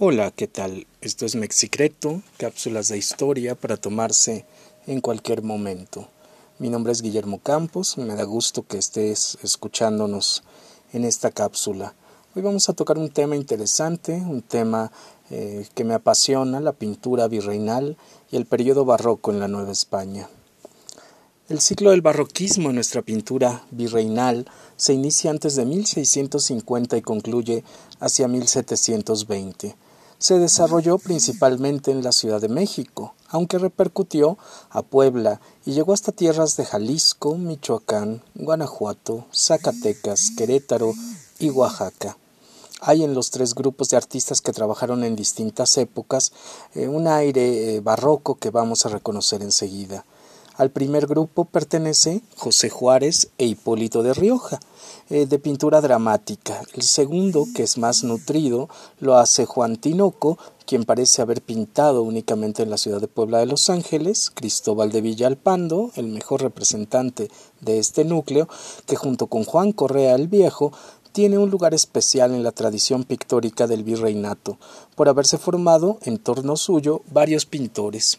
Hola, ¿qué tal? Esto es Mexicreto, cápsulas de historia para tomarse en cualquier momento. Mi nombre es Guillermo Campos, me da gusto que estés escuchándonos en esta cápsula. Hoy vamos a tocar un tema interesante, un tema eh, que me apasiona, la pintura virreinal y el periodo barroco en la Nueva España. El ciclo del barroquismo en nuestra pintura virreinal se inicia antes de 1650 y concluye hacia 1720 se desarrolló principalmente en la Ciudad de México, aunque repercutió a Puebla y llegó hasta tierras de Jalisco, Michoacán, Guanajuato, Zacatecas, Querétaro y Oaxaca. Hay en los tres grupos de artistas que trabajaron en distintas épocas eh, un aire eh, barroco que vamos a reconocer enseguida. Al primer grupo pertenece José Juárez e Hipólito de Rioja, eh, de pintura dramática. El segundo, que es más nutrido, lo hace Juan Tinoco, quien parece haber pintado únicamente en la ciudad de Puebla de Los Ángeles, Cristóbal de Villalpando, el mejor representante de este núcleo, que junto con Juan Correa el Viejo tiene un lugar especial en la tradición pictórica del virreinato, por haberse formado en torno suyo varios pintores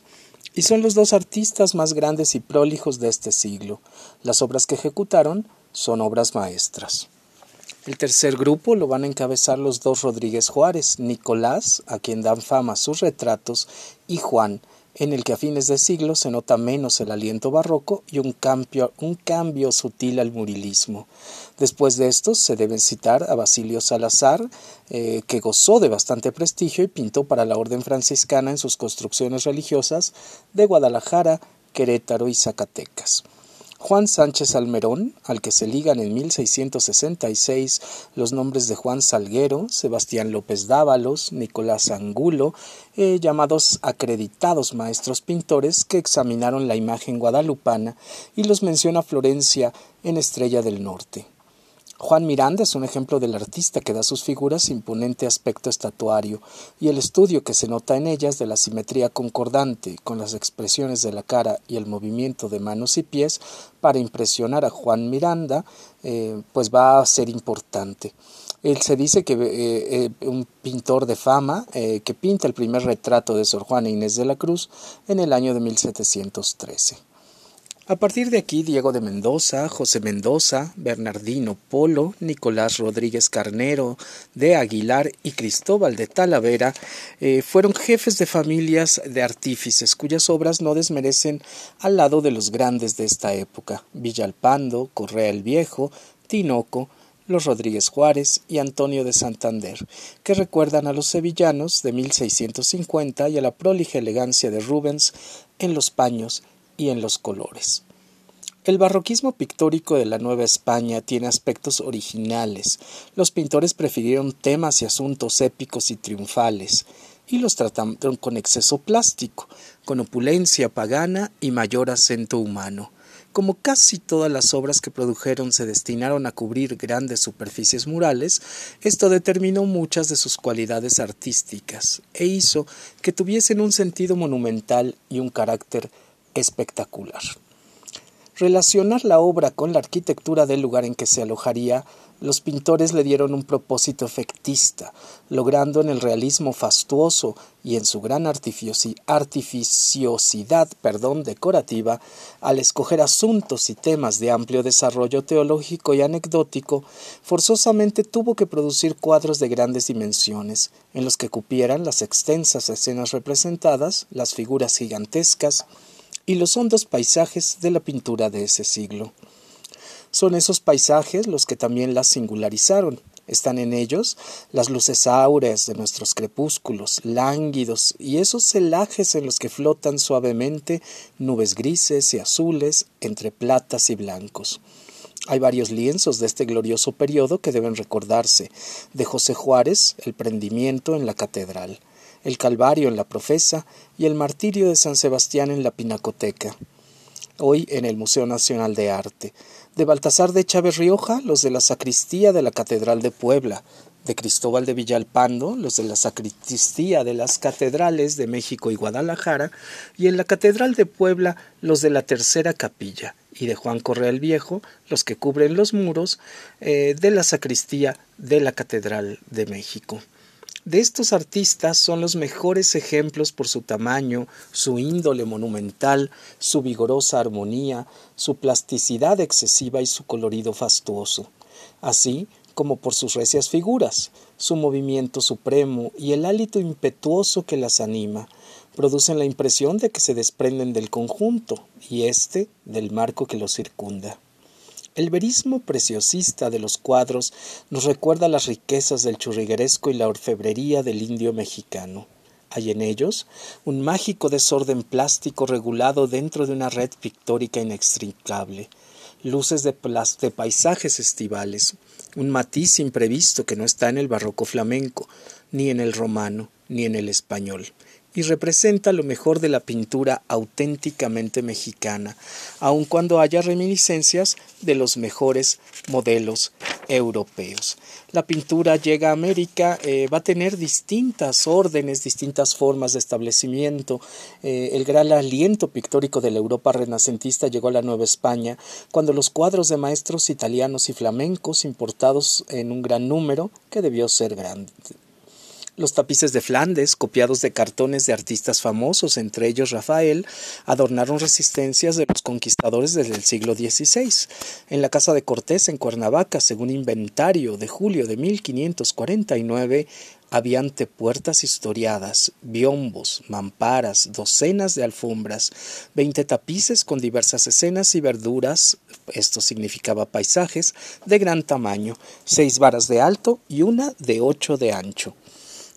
y son los dos artistas más grandes y prolijos de este siglo. Las obras que ejecutaron son obras maestras. El tercer grupo lo van a encabezar los dos Rodríguez Juárez, Nicolás, a quien dan fama sus retratos, y Juan, en el que a fines de siglo se nota menos el aliento barroco y un cambio, un cambio sutil al murilismo. Después de estos se debe citar a Basilio Salazar, eh, que gozó de bastante prestigio y pintó para la orden franciscana en sus construcciones religiosas de Guadalajara, Querétaro y Zacatecas. Juan Sánchez Almerón, al que se ligan en 1666 los nombres de Juan Salguero, Sebastián López Dávalos, Nicolás Angulo, eh, llamados acreditados maestros pintores que examinaron la imagen guadalupana y los menciona Florencia en Estrella del Norte. Juan Miranda es un ejemplo del artista que da a sus figuras imponente aspecto estatuario y el estudio que se nota en ellas de la simetría concordante con las expresiones de la cara y el movimiento de manos y pies para impresionar a Juan Miranda eh, pues va a ser importante. Él se dice que eh, eh, un pintor de fama que pinta el primer retrato de Sor Juana Inés de la Cruz en el año de 1713. A partir de aquí, Diego de Mendoza, José Mendoza, Bernardino Polo, Nicolás Rodríguez Carnero de Aguilar y Cristóbal de Talavera eh, fueron jefes de familias de artífices cuyas obras no desmerecen al lado de los grandes de esta época, Villalpando, Correa el Viejo, Tinoco, los Rodríguez Juárez y Antonio de Santander, que recuerdan a los sevillanos de 1650 y a la prolija elegancia de Rubens en los paños y en los colores. El barroquismo pictórico de la Nueva España tiene aspectos originales. Los pintores prefirieron temas y asuntos épicos y triunfales, y los trataron con exceso plástico, con opulencia pagana y mayor acento humano. Como casi todas las obras que produjeron se destinaron a cubrir grandes superficies murales, esto determinó muchas de sus cualidades artísticas e hizo que tuviesen un sentido monumental y un carácter espectacular. Relacionar la obra con la arquitectura del lugar en que se alojaría, los pintores le dieron un propósito efectista, logrando en el realismo fastuoso y en su gran artificiosidad perdón, decorativa, al escoger asuntos y temas de amplio desarrollo teológico y anecdótico, forzosamente tuvo que producir cuadros de grandes dimensiones, en los que cupieran las extensas escenas representadas, las figuras gigantescas, y los hondos paisajes de la pintura de ese siglo. Son esos paisajes los que también las singularizaron. Están en ellos las luces áureas de nuestros crepúsculos, lánguidos, y esos celajes en los que flotan suavemente nubes grises y azules entre platas y blancos. Hay varios lienzos de este glorioso periodo que deben recordarse. De José Juárez, el prendimiento en la catedral el Calvario en la Profesa y el Martirio de San Sebastián en la Pinacoteca, hoy en el Museo Nacional de Arte, de Baltasar de Chávez Rioja, los de la sacristía de la Catedral de Puebla, de Cristóbal de Villalpando, los de la sacristía de las catedrales de México y Guadalajara, y en la Catedral de Puebla los de la Tercera Capilla, y de Juan Correa el Viejo, los que cubren los muros eh, de la sacristía de la Catedral de México. De estos artistas son los mejores ejemplos por su tamaño, su índole monumental, su vigorosa armonía, su plasticidad excesiva y su colorido fastuoso, así como por sus recias figuras, su movimiento supremo y el hálito impetuoso que las anima, producen la impresión de que se desprenden del conjunto y éste del marco que los circunda. El verismo preciosista de los cuadros nos recuerda las riquezas del churrigueresco y la orfebrería del indio mexicano. Hay en ellos un mágico desorden plástico regulado dentro de una red pictórica inextricable, luces de, de paisajes estivales, un matiz imprevisto que no está en el barroco flamenco, ni en el romano, ni en el español, y representa lo mejor de la pintura auténticamente mexicana, aun cuando haya reminiscencias de los mejores modelos europeos. La pintura llega a América, eh, va a tener distintas órdenes, distintas formas de establecimiento. Eh, el gran aliento pictórico de la Europa renacentista llegó a la Nueva España, cuando los cuadros de maestros italianos y flamencos importados en un gran número, que debió ser grande, los tapices de Flandes, copiados de cartones de artistas famosos, entre ellos Rafael, adornaron resistencias de los conquistadores desde el siglo XVI. En la casa de Cortés, en Cuernavaca, según inventario de julio de 1549, había antepuertas historiadas, biombos, mamparas, docenas de alfombras, veinte tapices con diversas escenas y verduras, esto significaba paisajes, de gran tamaño, seis varas de alto y una de ocho de ancho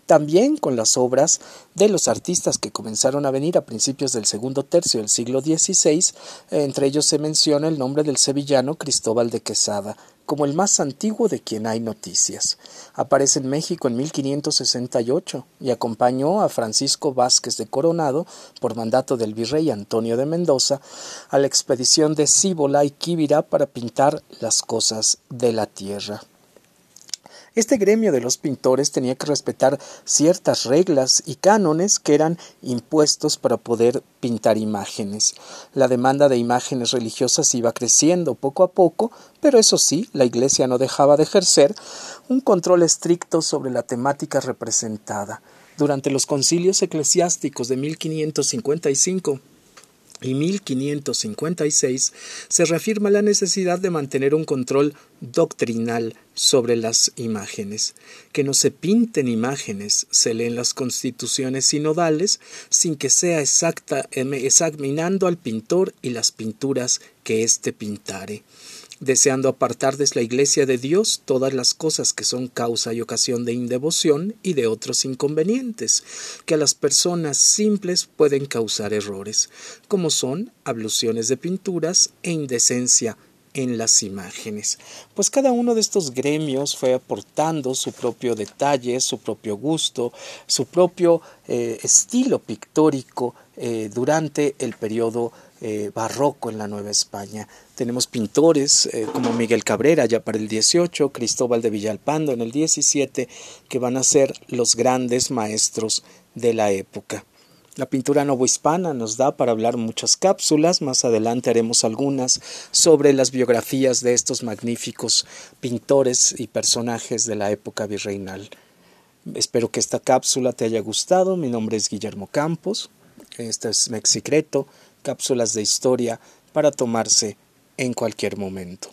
también con las obras de los artistas que comenzaron a venir a principios del segundo tercio del siglo XVI, entre ellos se menciona el nombre del sevillano Cristóbal de Quesada, como el más antiguo de quien hay noticias. Aparece en México en 1568 y acompañó a Francisco Vázquez de Coronado, por mandato del virrey Antonio de Mendoza, a la expedición de Cíbola y Quibira para pintar las cosas de la tierra. Este gremio de los pintores tenía que respetar ciertas reglas y cánones que eran impuestos para poder pintar imágenes. La demanda de imágenes religiosas iba creciendo poco a poco, pero eso sí, la Iglesia no dejaba de ejercer un control estricto sobre la temática representada. Durante los concilios eclesiásticos de 1555 y 1556 se reafirma la necesidad de mantener un control doctrinal sobre las imágenes, que no se pinten imágenes, se leen las constituciones sinodales sin que sea exacta, em, examinando al pintor y las pinturas que éste pintare deseando apartar de la Iglesia de Dios todas las cosas que son causa y ocasión de indevoción y de otros inconvenientes, que a las personas simples pueden causar errores, como son abluciones de pinturas e indecencia en las imágenes. Pues cada uno de estos gremios fue aportando su propio detalle, su propio gusto, su propio eh, estilo pictórico eh, durante el periodo eh, barroco en la Nueva España. Tenemos pintores eh, como Miguel Cabrera ya para el 18, Cristóbal de Villalpando en el 17, que van a ser los grandes maestros de la época. La pintura novohispana nos da para hablar muchas cápsulas, más adelante haremos algunas sobre las biografías de estos magníficos pintores y personajes de la época virreinal. Espero que esta cápsula te haya gustado, mi nombre es Guillermo Campos, este es Mexicreto, cápsulas de historia para tomarse en cualquier momento.